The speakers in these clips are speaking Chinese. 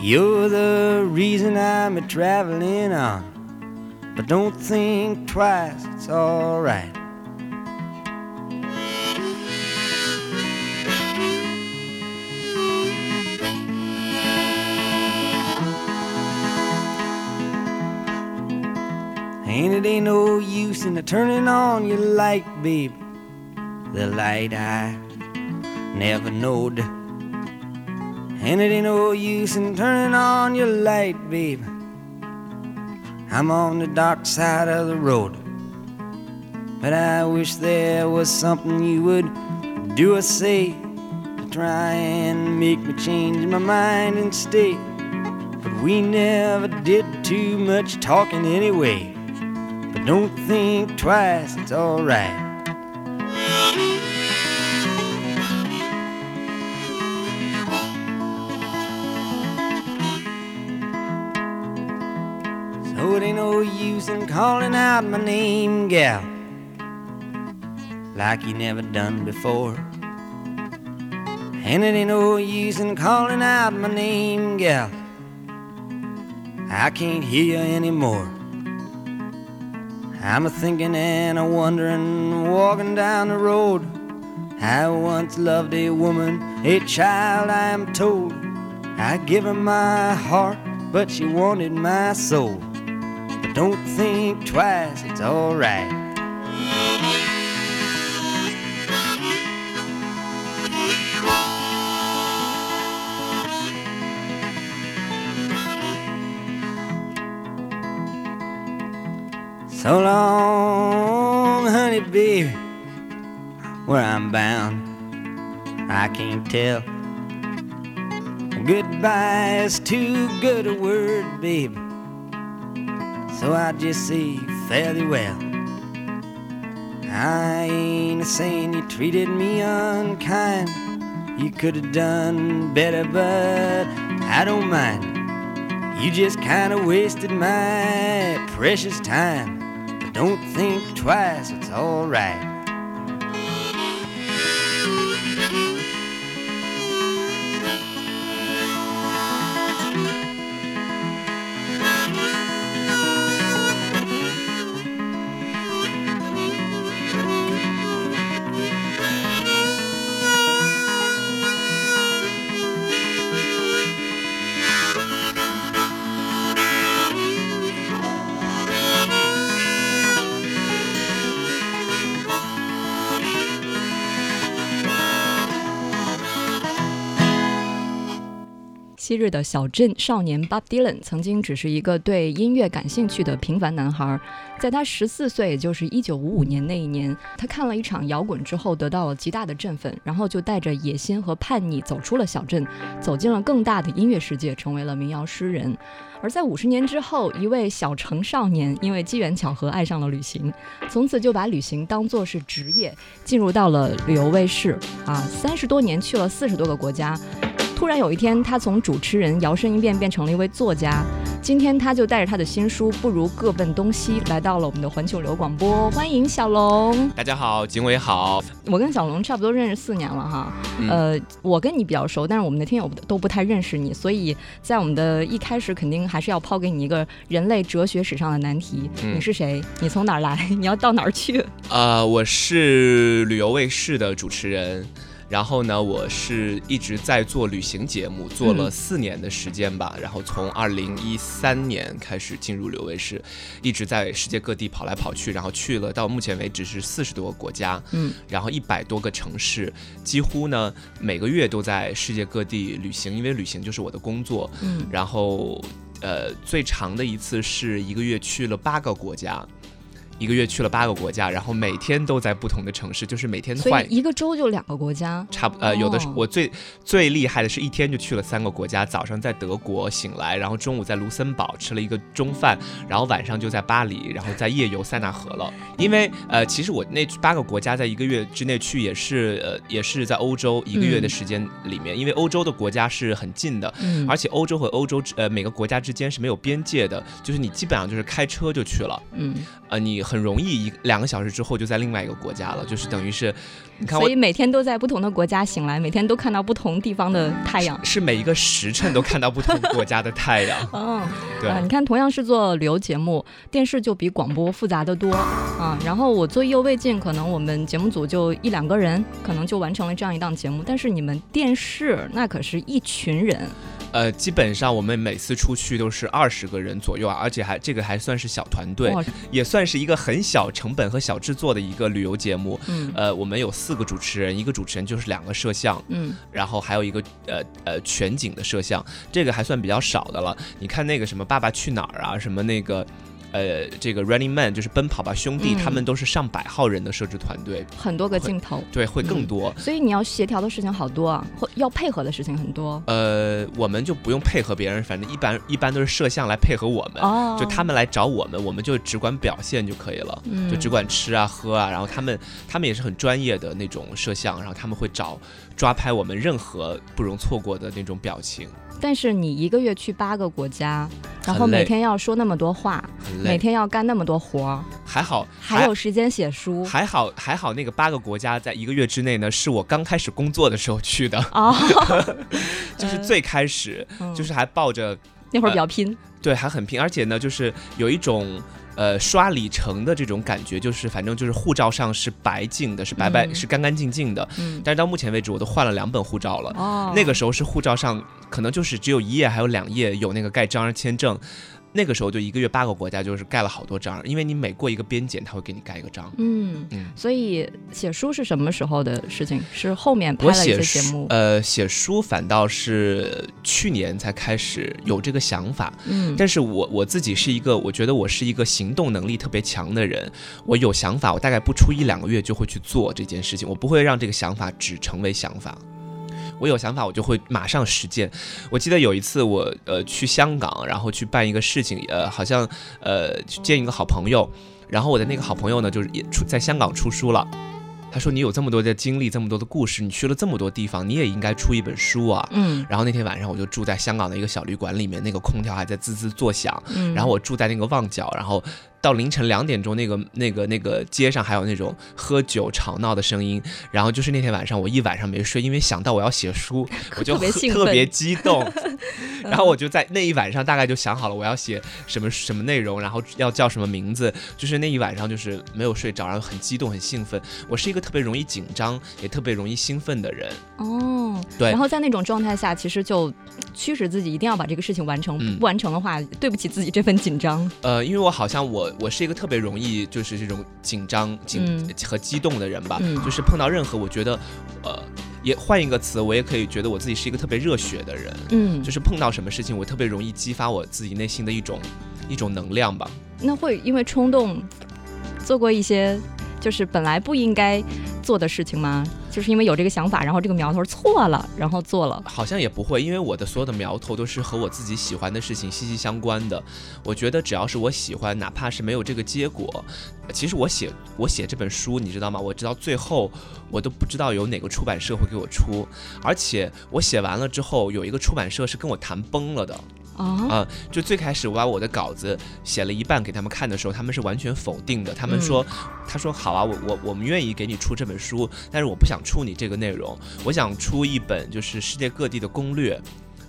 You're the reason I'm a traveling on. But don't think twice, it's alright. And it ain't no use in the turning on your light, babe. The light I never knowed. And it ain't no use in turning on your light, babe. I'm on the dark side of the road. But I wish there was something you would do or say to try and make me change my mind and stay. But we never did too much talking anyway. But don't think twice, it's alright. Use in calling out my name, gal, like you never done before. And it ain't no use in calling out my name, gal. I can't hear you anymore. I'm a thinking and a wondering, walking down the road. I once loved a woman, a child, I am told. I give her my heart, but she wanted my soul. Don't think twice, it's alright. So long, honey, baby, where I'm bound, I can't tell. Goodbye is too good a word, baby. So I just say fairly well. I ain't a saying you treated me unkind. You could have done better, but I don't mind. You just kind of wasted my precious time. But don't think twice, it's alright. 昔日的小镇少年 Bob Dylan 曾经只是一个对音乐感兴趣的平凡男孩，在他十四岁，也就是一九五五年那一年，他看了一场摇滚之后得到了极大的振奋，然后就带着野心和叛逆走出了小镇，走进了更大的音乐世界，成为了民谣诗人。而在五十年之后，一位小城少年因为机缘巧合爱上了旅行，从此就把旅行当作是职业，进入到了旅游卫视啊，三十多年去了四十多个国家。突然有一天，他从主持人摇身一变变成了一位作家。今天他就带着他的新书《不如各奔东西》来到了我们的环球流广播，欢迎小龙。大家好，景伟好。我跟小龙差不多认识四年了哈，嗯呃，我跟你比较熟，但是我们的听友都不太认识你，所以在我们的一开始肯定还是要抛给你一个人类哲学史上的难题：嗯你是谁？你从哪儿来？你要到哪儿去？呃，我是旅游卫视的主持人，然后呢，我是一直在做旅行节目，做了嗯四年的时间吧。然后从二零一三年开始进入旅游卫视，一直在世界各地跑来跑去，然后去了到目前为止是四十多个国家，嗯，然后一百多个城市，几乎呢每个月都在世界各地旅行，因为旅行就是我的工作。嗯然后呃，最长的一次是一个月去了八个国家，一个月去了八个国家，然后每天都在不同的城市，就是每天所换以一个州就两个国家。差不呃，有的是哦我最最厉害的是一天就去了三个国家，早上在德国醒来，然后中午在卢森堡吃了一个中饭，然后晚上就在巴黎，然后在夜游塞纳河了。因为呃，其实我那八个国家在一个月之内去也是呃也是在欧洲一个月的嗯时间里面，因为欧洲的国家是很近的，嗯，而且欧洲和欧洲呃每个国家之间是没有边界的，就是你基本上就是开车就去了，嗯，呃，你很容易一两个小时之后就在另外一个国家了，就是等于是，你看我所以每天都在不同的国家醒来，每天都看到不同地方的太阳。是每一个时辰都看到不同国家的太阳。嗯，对啊，你看，同样是做旅游节目，电视就比广播复杂的多啊。然后我做意犹未尽，可能我们节目组就一两个人，可能就完成了这样一档节目。但是你们电视那可是一群人，呃，基本上我们每次出去都是二十个人左右啊，而且还这个还算是小团队，也算是一个很小成本和小制作的一个旅游节目。嗯呃，我们有四个主持人，一个主持人就是两个摄像，嗯，然后还有一个呃呃全景的摄像，这个还算比较少的了。你看那个什么《爸爸去哪儿》啊，什么那个。呃，这个 Running Man 就是奔跑吧兄弟，嗯。他们都是上百号人的摄制团队，很多个镜头，对，会更嗯。多。所以你要协调的事情好多啊，或要配合的事情很多。呃，我们就不用配合别人，反正一般一般都是摄像来配合我们，哦，就他们来找我们，我们就只管表现就可以了，嗯。就只管吃啊喝啊。然后他们他们也是很专业的那种摄像，然后他们会找抓拍我们任何不容错过的那种表情，但是你一个月去八个国家，然后每天要说那么多话，每天要干那么多活儿，还好还有时间写书还好还好，那个八个国家在一个月之内呢，是我刚开始工作的时候去的，哦 就是最开始，嗯就是还抱着那会儿比较拼，对，还很拼，而且呢，就是有一种呃刷里程的这种感觉，就是反正就是护照上是白净的，是白白、嗯是干干净净的。嗯，但是到目前为止，我都换了两本护照了。哦，那个时候是护照上可能就是只有一页还有两页有那个盖章签证，那个时候就一个月八个国家，就是盖了好多章，因为你每过一个边检，他会给你盖一个章。嗯，嗯。所以写书是什么时候的事情？是后面拍我了一写书些节目，，呃，写书反倒是去年才开始有这个想法，嗯，但是我我自己是一个，我觉得我是一个行动能力特别强的人。我有想法，我大概不出一两个月就会去做这件事情，我不会让这个想法只成为想法。我有想法，我就会马上实践。我记得有一次我呃去香港，然后去办一个事情，呃，好像呃去见一个好朋友，然后我的那个好朋友呢，就是也出在香港出书了。他说：“你有这么多的经历，这么多的故事，你去了这么多地方，你也应该出一本书啊。”嗯然后那天晚上我就住在香港的一个小旅馆里面，那个空调还在滋滋作响。嗯，然后我住在那个旺角，然后到凌晨两点钟，那个那个那个街上还有那种喝酒吵闹的声音。然后就是那天晚上我一晚上没睡，因为想到我要写书，我就特别激动。然后我就在那一晚上大概就想好了我要写什么什么内容，然后要叫什么名字。就是那一晚上就是没有睡着，然后很激动很兴奋。我是一个特别容易紧张也特别容易兴奋的人。哦，对然后在那种状态下，其实就驱使自己一定要把这个事情完成，嗯不完成的话，对不起自己这份紧张。呃，因为我好像我我是一个特别容易就是这种紧张、紧、嗯和激动的人吧，嗯就是碰到任何我觉得，呃，也换一个词，我也可以觉得我自己是一个特别热血的人，嗯，就是碰到什么事情，我特别容易激发我自己内心的一种一种能量吧。那会因为冲动做过一些就是本来不应该做的事情吗？就是因为有这个想法，然后这个苗头错了，然后做了。好像也不会，因为我的所有的苗头都是和我自己喜欢的事情息息相关的。我觉得只要是我喜欢，哪怕是没有这个结果，其实我写我写这本书，你知道吗？我直到最后我都不知道有哪个出版社会给我出，而且我写完了之后，有一个出版社是跟我谈崩了的。啊，啊、就最开始我把我的稿子写了一半给他们看的时候，他们是完全否定的。他们说，他说好啊，我我我们愿意给你出这本书，但是我不想出你这个内容，我想出一本就是世界各地的攻略，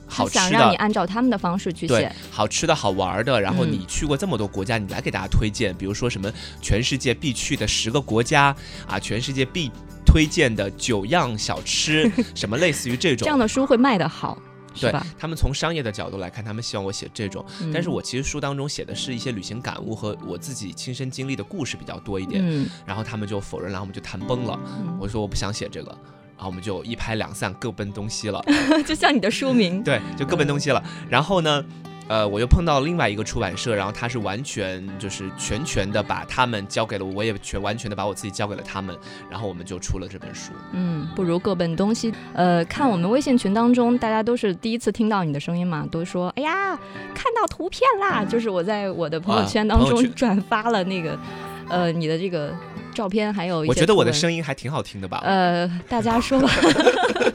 好吃想让你的。按照他们的方式去写。，好吃的好玩的，然后嗯你去过这么多国家，你来给大家推荐，比如说什么全世界必去的十个国家啊，全世界必推荐的九样小吃，什么类似于这种。这样的书会卖得好，是对吧？他们从商业的角度来看，他们希望我写这种，嗯但是我其实书当中写的是一些旅行感悟和我自己亲身经历的故事比较多一点，嗯，然后他们就否认，然后我们就谈崩了。嗯我说我不想写这个，然后我们就一拍两散，各奔东西了。就像你的书名，对，就各奔东西了。然后呢，呃，我又碰到另外一个出版社，然后他是完全就是全权的把他们交给了我，我也全完全的把我自己交给了他们，然后我们就出了这本书。嗯，不如各奔东西。呃，看我们微信群当中，大家都是第一次听到你的声音嘛，都说哎呀，看到图片啦，就是我在我的朋友圈当中转发了那个，呃，你的这个照片，还有一些我觉得我的声音还挺好听的吧？呃，大家说吧。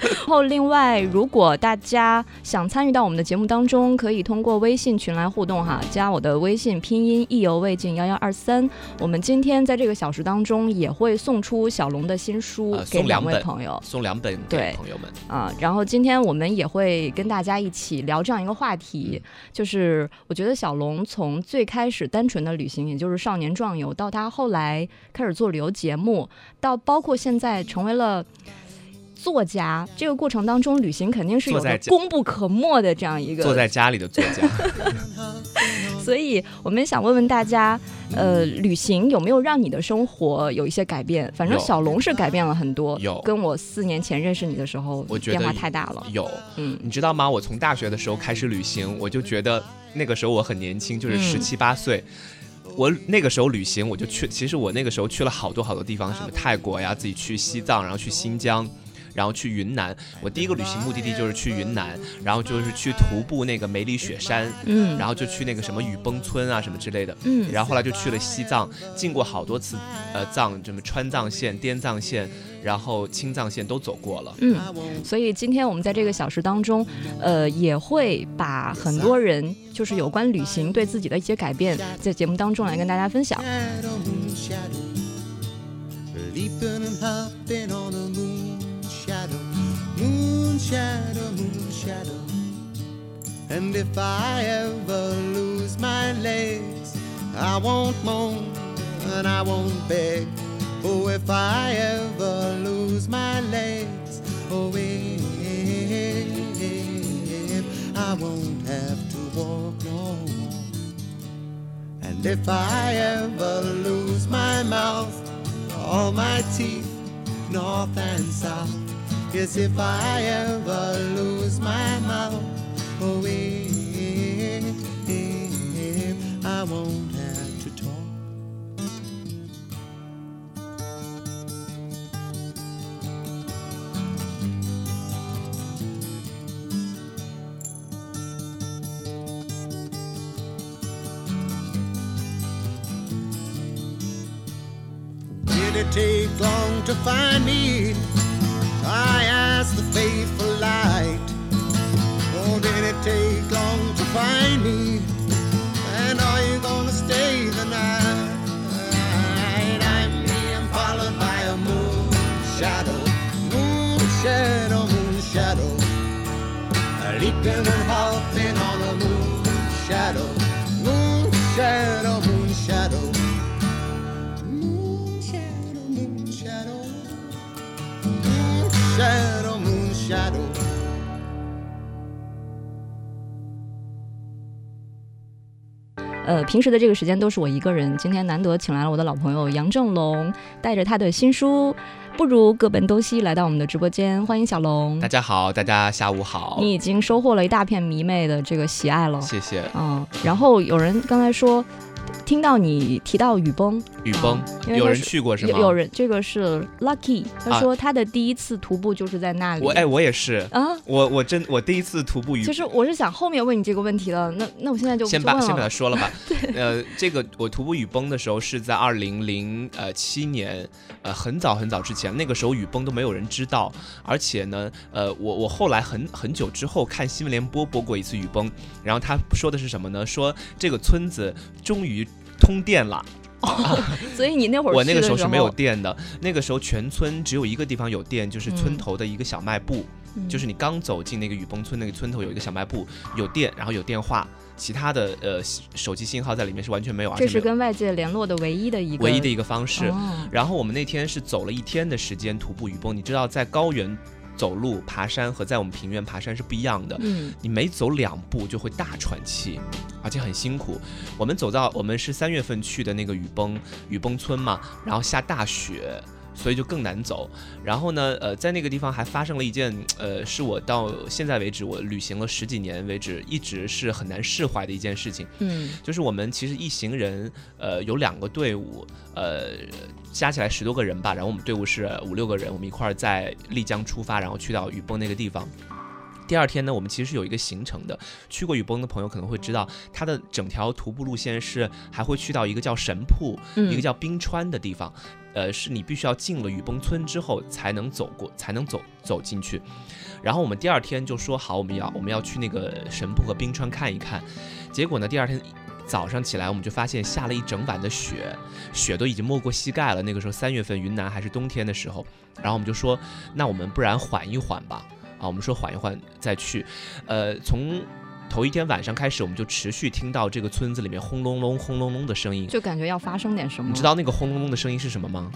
然后，另外，如果大家想参与到我们的节目当中，可以通过微信群来互动哈，加我的微信拼音意犹未尽幺幺二三。我们今天在这个小时当中也会送出小龙的新书呃给两送两位朋友送两本对给朋友们。啊。然后今天我们也会跟大家一起聊这样一个话题，就是我觉得小龙从最开始单纯的旅行，也就是少年壮游，到他后来开始做旅游节目，到包括现在成为了。作家这个过程当中，旅行肯定是有功不可没的这样一个，坐在家里的作家，所以我们想问问大家，呃，旅行有没有让你的生活有一些改变？反正小龙是改变了很多，有跟我四年前认识你的时候，我觉得变化太大了。有，嗯你知道吗？我从大学的时候开始旅行，我就觉得那个时候我很年轻，就是嗯十七八岁。我那个时候旅行，我就去，其实我那个时候去了好多好多地方，什么泰国呀，自己去西藏，然后去新疆。然后去云南，我第一个旅行目的地就是去云南，然后就是去徒步那个梅里雪山，嗯，然后就去那个什么雨崩村啊什么之类的，嗯，然后后来就去了西藏，进过好多次，呃，藏什么川藏线、滇藏线，然后青藏线都走过了。嗯，所以今天我们在这个小时当中，呃，也会把很多人就是有关旅行对自己的一些改变，在节目当中来跟大家分享。shadow, moon shadow, leaping and hopping on a moon shadow, moon shadow, moon shadow. And if I ever lose my legs, I won't moan and I won't beg. Oh, if I ever lose my legs, oh, if I won't have to walk no more. And if I ever lose my mouth, all my teeth, north and south. Yes, if I ever lose my mouth, oh, if, if I won't Did it take long to find me? I asked the faithful light. Oh, did it take long to find me? And are you gonna stay the night? I'm being followed by a moon shadow, moon shadow, moon shadow. Leaping and hopping on a moon shadow, 呃，平时的这个时间都是我一个人，今天难得请来了我的老朋友杨正龙，带着他的新书《不如各奔东西》来到我们的直播间，欢迎小龙大。家好，大家下午好，你已经收获了一大片迷妹的这个喜爱了，谢谢。嗯，然后有人刚才说，听到你提到雨崩，雨崩啊有人去过是吗？有有人这个是 Lucky，他啊说他的第一次徒步就是在那里。我哎，我也是，啊，我我真我第一次徒步雨其实我是想后面问你这个问题了，那那我现在就先把先把它。说了吧。呃，这个我徒步雨崩的时候是在二零零呃七年，呃很早很早之前，那个时候雨崩都没有人知道，而且呢，呃我我后来很很久之后看新闻联播播过一次雨崩，然后他说的是什么呢？说这个村子终于通电了。所以你那会儿我那个时候是没有电的，那个时候全村只有一个地方有电，就是村嗯头的一个小卖部。嗯就是你刚走进那个雨崩村那个村头有一个小卖部，有电，然后有电话，其他的呃手机信号在里面是完全没有，这是跟外界联络的唯一的一个唯一的一个方式。哦然后我们那天是走了一天的时间徒步雨崩，你知道在高原走路爬山和在我们平原爬山是不一样的。嗯你每走两步就会大喘气，而且很辛苦。我们走到我们是三月份去的那个雨崩雨崩村嘛，然后下大雪，所以就更难走。然后呢，呃，在那个地方还发生了一件，呃，是我到现在为止我旅行了十几年为止一直是很难释怀的一件事情，嗯就是我们其实一行人，呃，有两个队伍，呃，加起来十多个人吧，然后我们队伍是五六个人，我们一块儿在丽江出发，然后去到雨崩那个地方。第二天呢，我们其实是有一个行程的。去过雨崩的朋友可能会知道，它的整条徒步路线是还会去到一个叫神瀑，嗯，一个叫冰川的地方，呃，是你必须要进了雨崩村之后才能走过，才能走走进去。然后我们第二天就说好，我们要我们要去那个神瀑和冰川看一看。结果呢，第二天早上起来，我们就发现下了一整晚的雪，雪都已经没过膝盖了。那个时候三月份，云南还是冬天的时候。然后我们就说，那我们不然缓一缓吧。啊，我们说缓一缓再去。呃，从头一天晚上开始，我们就持续听到这个村子里面轰隆隆、轰隆隆的声音。就感觉要发生点什么。你知道那个轰隆隆的声音是什么吗？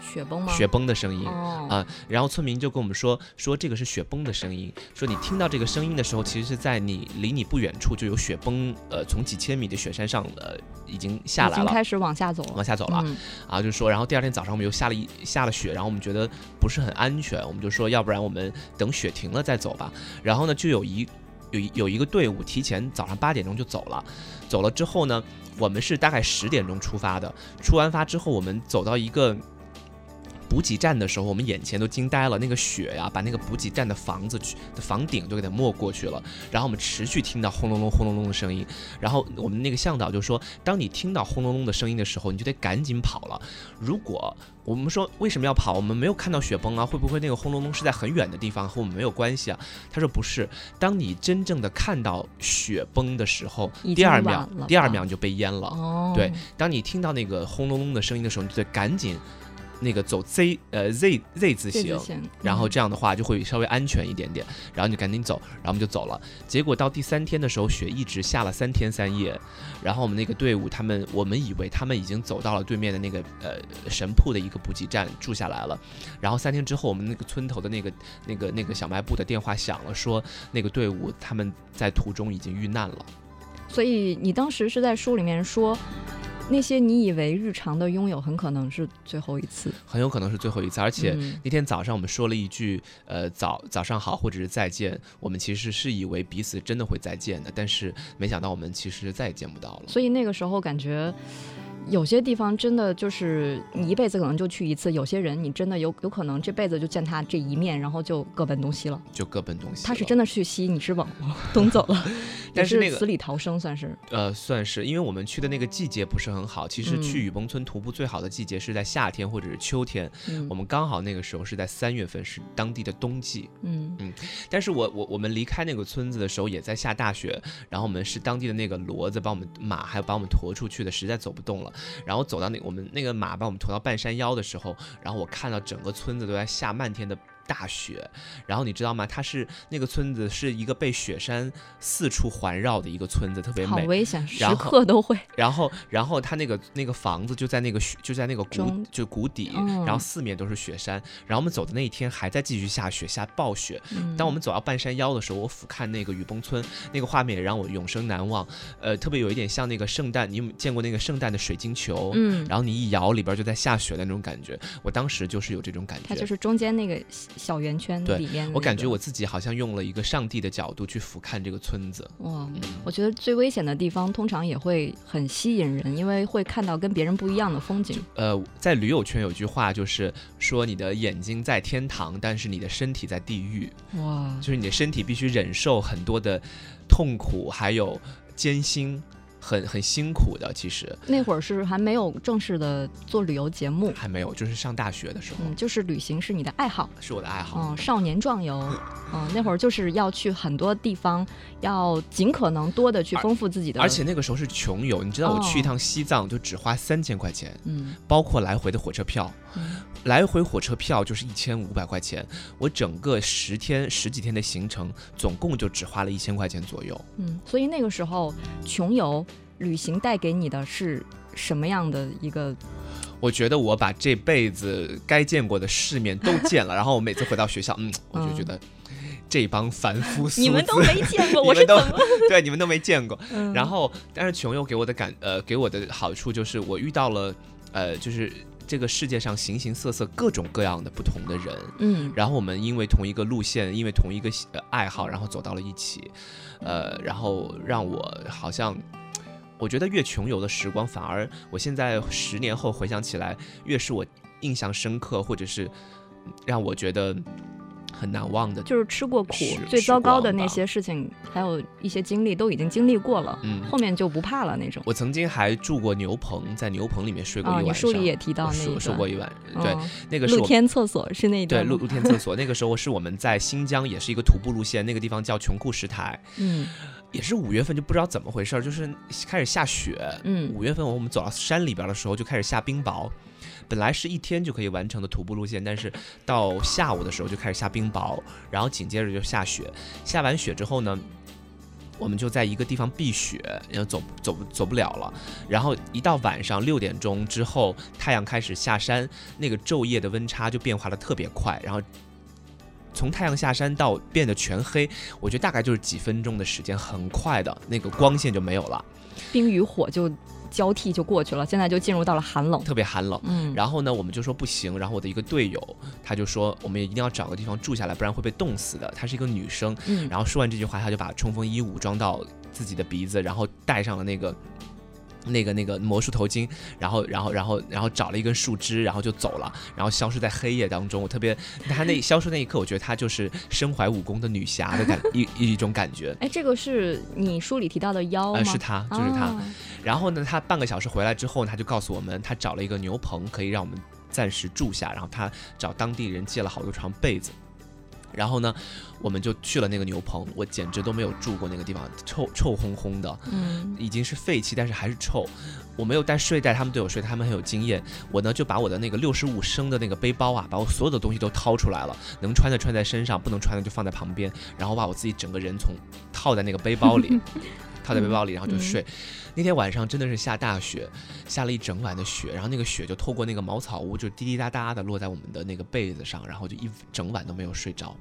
雪崩吗？雪崩的声音。哦啊，然后村民就跟我们说，说这个是雪崩的声音，说你听到这个声音的时候，其实是在你离你不远处就有雪崩，呃，从几千米的雪山上呃已经下来了，已经开始往下走了，往下走了、嗯啊，就是说，然后第二天早上我们又下了一下了雪，然后我们觉得不是很安全，我们就说要不然我们等雪停了再走吧，然后呢就有一有一有一个队伍提前早上八点钟就走了，走了之后呢，我们是大概十点钟出发的，出完发之后我们走到一个。补给站的时候，我们眼前都惊呆了，那个雪呀，把那个补给站的房子去的房顶都给它没过去了。然后我们持续听到轰隆隆、轰隆隆的声音。然后我们那个向导就说，当你听到轰隆隆的声音的时候，你就得赶紧跑了。如果我们说为什么要跑？我们没有看到雪崩啊，会不会那个轰隆隆是在很远的地方，和我们没有关系啊？他说不是，当你真正的看到雪崩的时候第二秒第二秒你就被淹了。哦，对，当你听到那个轰隆隆的声音的时候，你就得赶紧那个走 Z 呃 Z Z 字形然后嗯这样的话就会稍微安全一点点，然后你就赶紧走，然后我们就走了。结果到第三天的时候，雪一直下了三天三夜，然后我们那个队伍他们，我们以为他们已经走到了对面的那个呃神铺的一个补给站住下来了，然后三天之后，我们那个村头的那个那个那个小卖部的电话响了，说那个队伍他们在途中已经遇难了。所以你当时是在书里面说，那些你以为日常的拥有，很可能是最后一次，很有可能是最后一次，而且嗯那天早上我们说了一句，呃，早早上好，或者是再见。我们其实是以为彼此真的会再见的，但是没想到我们其实再也见不到了。所以那个时候感觉。有些地方真的就是你一辈子可能就去一次，有些人你真的有有可能这辈子就见他这一面，然后就各奔东西了。就各奔东西。他是真的去西，你是往 东走了，但是那个死里逃生算是。呃，算是，因为我们去的那个季节不是很好。其实嗯去雨崩村徒步最好的季节是在夏天或者是秋天，嗯我们刚好那个时候是在三月份，是当地的冬季。嗯嗯但是我我我们离开那个村子的时候也在下大雪，然后我们是当地的那个骡子把我们马还有把我们驮出去的，实在走不动了。然后走到那我们那个马把我们驮到半山腰的时候，然后我看到整个村子都在下漫天的大雪。然后你知道吗？它是那个村子是一个被雪山四处环绕的一个村子，特别好美。危险，时刻都会。然后，然后它那个那个房子就在那个雪，就在那个谷就谷底，嗯然后四面都是雪山。然后我们走的那一天还在继续下雪，下暴雪。嗯当我们走到半山腰的时候，我俯瞰那个雨崩村，那个画面也让我永生难忘。呃，特别有一点像那个圣诞，你有见过那个圣诞的水晶球？嗯，然后你一摇，里边就在下雪的那种感觉。我当时就是有这种感觉。它就是中间那个小小圆圈里面那个、我感觉我自己好像用了一个上帝的角度去俯瞰这个村子。哇，嗯，我觉得最危险的地方通常也会很吸引人，因为会看到跟别人不一样的风景。呃，在驴友圈有句话就是说，你的眼睛在天堂，但是你的身体在地狱，哇，就是你的身体必须忍受很多的痛苦，还有艰辛，很很辛苦的。其实那会儿是还没有正式的做旅游节目，还没有，就是上大学的时候，嗯，就是旅行是你的爱好，是我的爱好。嗯，少年壮游，嗯，那会儿就是要去很多地方，要尽可能多的去丰富自己的，而且那个时候是穷游，你知道我去一哦趟西藏就只花三千块钱，嗯包括来回的火车票，嗯来回火车票就是一千五百块钱，我整个十天十几天的行程，总共就只花了一千块钱左右。嗯，所以那个时候穷游旅行带给你的是什么样的一个？我觉得我把这辈子该见过的世面都 见了，然后我每次回到学校，嗯，我就觉得这帮凡夫 俗子，你们都没见过，我是怎么？对你们都没见过。嗯然后，但是穷游给我的感呃给我的好处就是我遇到了呃就是这个世界上形形色色、各种各样的不同的人，嗯。然后我们因为同一个路线，因为同一个爱好，然后走到了一起，呃，然后让我好像，我觉得越穷游的时光，反而我现在十年后回想起来，越是我印象深刻，或者是嗯让我觉得很难忘的。就是吃过苦，最糟糕的那些事情，还有一些经历都已经经历过了，嗯，后面就不怕了那种。我曾经还住过牛棚，在牛棚里面睡过啊，一晚上。你书里也提到那睡睡过一晚，对，嗯那个露天厕所是那一段，对露露天厕所。那个时候是我们在新疆，也是一个徒步路线，那个地方叫琼库什台，嗯也是五月份，就不知道怎么回事儿，就是开始下雪。嗯五月份我们走到山里边的时候就开始下冰雹，本来是一天就可以完成的徒步路线，但是到下午的时候就开始下冰雹，然后紧接着就下雪。下完雪之后呢？我们就在一个地方避雪，然后走走走不了了。然后一到晚上六点钟之后，太阳开始下山，那个昼夜的温差就变化的特别快。然后从太阳下山到变得全黑，我觉得大概就是几分钟的时间，很快的那个光线就没有了，冰与火就交替就过去了，现在就进入到了寒冷。特别寒冷。嗯，然后呢，我们就说不行。然后我的一个队友，他就说我们也一定要找个地方住下来，不然会被冻死的。她是一个女生。嗯然后说完这句话，她就把冲锋衣武装到自己的鼻子，然后戴上了那个。那个那个魔术头巾，然后然后然后然后找了一根树枝，然后就走了，然后消失在黑夜当中。我特别，他那消失那一刻，我觉得她就是身怀武功的女侠的感 一一种感觉。哎，这个是你书里提到的妖吗？呃，是她，就是她。啊然后呢，他半个小时回来之后呢，他就告诉我们，他找了一个牛棚，可以让我们暂时住下。然后他找当地人借了好多床被子。然后呢，我们就去了那个牛棚，我简直都没有住过那个地方，臭臭烘烘的，嗯已经是废弃，但是还是臭。我没有带睡袋，他们都有睡，他们很有经验。我呢就把我的那个六十五升的那个背包啊，把我所有的东西都掏出来了，能穿的穿在身上，不能穿的就放在旁边，然后把我自己整个人从套在那个背包里，套在背包里，然后就睡。那天晚上真的是下大雪，下了一整晚的雪，然后那个雪就透过那个茅草屋，就滴滴答答的落在我们的那个被子上，然后就一整晚都没有睡着。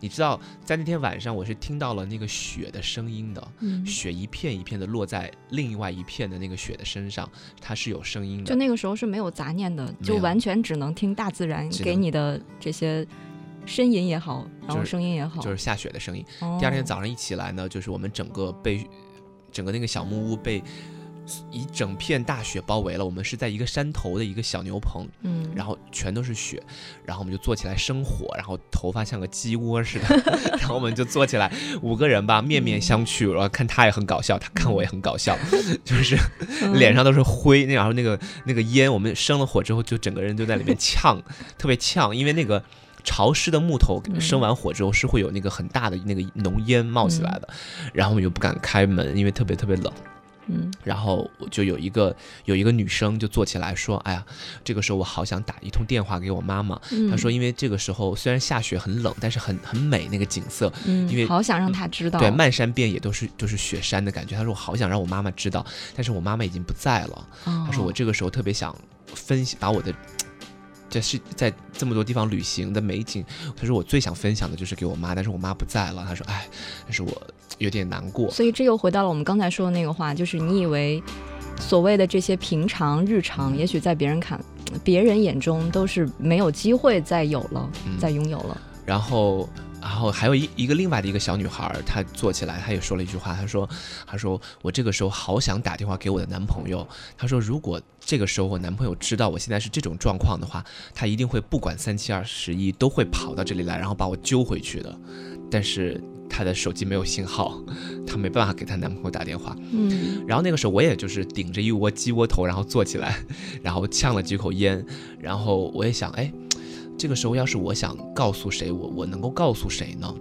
你知道，在那天晚上我是听到了那个雪的声音的，嗯，雪一片一片的落在另外一片的那个雪的身上，它是有声音的。就那个时候是没有杂念的，就完全只能听大自然给你的这些呻吟也好，然后声音也好。就是下雪的声音。哦第二天早上一起来呢，就是我们整个被整个那个小木屋被一整片大雪包围了。我们是在一个山头的一个小牛棚，嗯，然后全都是雪，然后我们就坐起来生火，然后头发像个鸡窝似的，然后我们就坐起来五个人吧，面面相觑，然后看他也很搞笑，他 看我也很搞笑，就是嗯脸上都是灰，那然后那个那个烟，我们生了火之后，就整个人就在里面呛，特别呛，因为那个。潮湿的木头嗯生完火之后是会有那个很大的那个浓烟冒起来的，然后我们又不敢开门，因为特别特别冷。嗯然后我就有一个有一个女生就坐起来说：“哎呀，这个时候我好想打一通电话给我妈妈。嗯，她说，因为这个时候虽然下雪很冷，但是很很美那个景色，嗯，因为好想让她知道，对，漫山遍野都是都是雪山的感觉。她说我好想让我妈妈知道，但是我妈妈已经不在了。她她说我这个时候特别想分享，把我的。”这是在这么多地方旅行的美景，他说我最想分享的就是给我妈，但是我妈不在了。他说，哎，但是我有点难过。所以这又回到了我们刚才说的那个话，就是你以为所谓的这些平常日常，也许在别人看、别人眼中都是没有机会再有了、嗯再拥有了。然后，然后还有一一个另外的一个小女孩，她坐起来，她也说了一句话，她说：“她说我这个时候好想打电话给我的男朋友。她说如果这个时候我男朋友知道我现在是这种状况的话，他一定会不管三七二十一，都会跑到这里来，然后把我揪回去的。但是她的手机没有信号，她没办法给她男朋友打电话。嗯然后那个时候我也就是顶着一窝鸡窝头，然后坐起来，然后呛了几口烟，然后我也想，哎，这个时候要是我想告诉谁，我我能够告诉谁呢？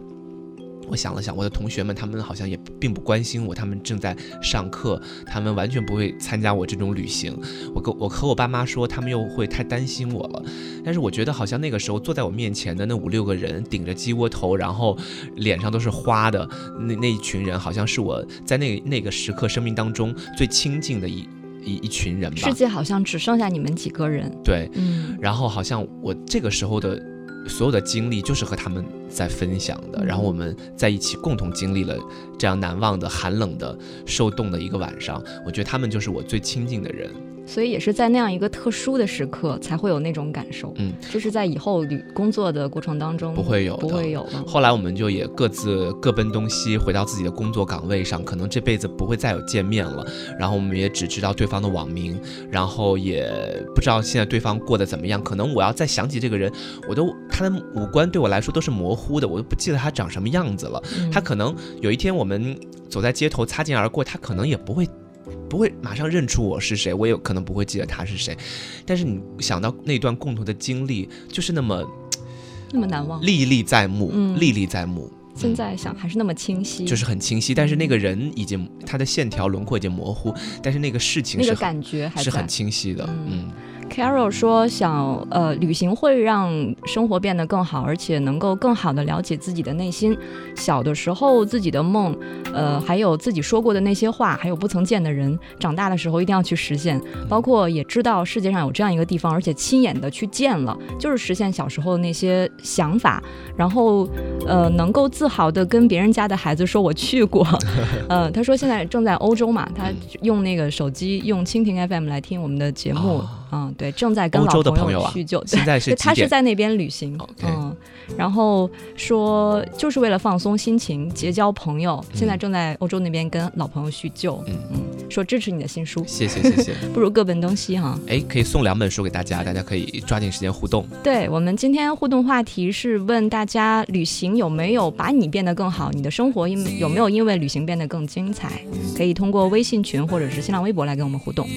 我想了想，我的同学们他们好像也并不关心我，他们正在上课，他们完全不会参加我这种旅行。我跟我和我爸妈说，他们又会太担心我了。但是我觉得好像那个时候坐在我面前的那五六个人，顶着鸡窝头，然后脸上都是花的那那一群人，好像是我在那那个时刻生命当中最亲近的一一一群人吧世。界好像只剩下你们几个人。对，嗯然后好像我这个时候的所有的经历就是和他们在分享的，然后我们在一起共同经历了这样难忘的寒冷的受冻的一个晚上。我觉得他们就是我最亲近的人。所以也是在那样一个特殊的时刻才会有那种感受。嗯，就是在以后旅工作的过程当中不会有的不会有的。后来我们就也各自各奔东西，回到自己的工作岗位上，可能这辈子不会再有见面了。然后我们也只知道对方的网名，然后也不知道现在对方过得怎么样。可能我要再想起这个人，我都他的五官对我来说都是模糊的，我都不记得他长什么样子了。嗯他可能有一天我们走在街头擦肩而过，他可能也不会。不会马上认出我是谁，我也可能不会记得他是谁，但是你想到那段共同的经历，就是那么那么难忘。历历在目，嗯。历历在目。现在想还是那么清晰，就是很清晰，但是那个人已经他的线条轮廓已经模糊，但是那个事情那个是很感觉还是很。清晰的，嗯。嗯 Carol 说想呃旅行会让生活变得更好，而且能够更好的了解自己的内心。小的时候自己的梦，呃，还有自己说过的那些话，还有不曾见的人，长大的时候一定要去实现。包括也知道世界上有这样一个地方，而且亲眼的去见了，就是实现小时候的那些想法。然后呃，能够自豪的跟别人家的孩子说我去过。呃，他说现在正在欧洲嘛，他用那个手机用蜻蜓 FM 来听我们的节目。哦嗯，对，正在跟老朋友啊叙旧。对现在是 他是？在那边旅行嗯，然后说就是为了放松心情、结交朋友，现在正在欧洲那边跟老朋友叙旧。嗯嗯，说支持你的新书，谢谢谢谢。不如各奔东西哈。哎，可以送两本书给大家，大家可以抓紧时间互动。对我们今天互动话题是问大家，旅行有没有把你变得更好？你的生活因有没有因为旅行变得更精彩？可以通过微信群或者是新浪微博来跟我们互动。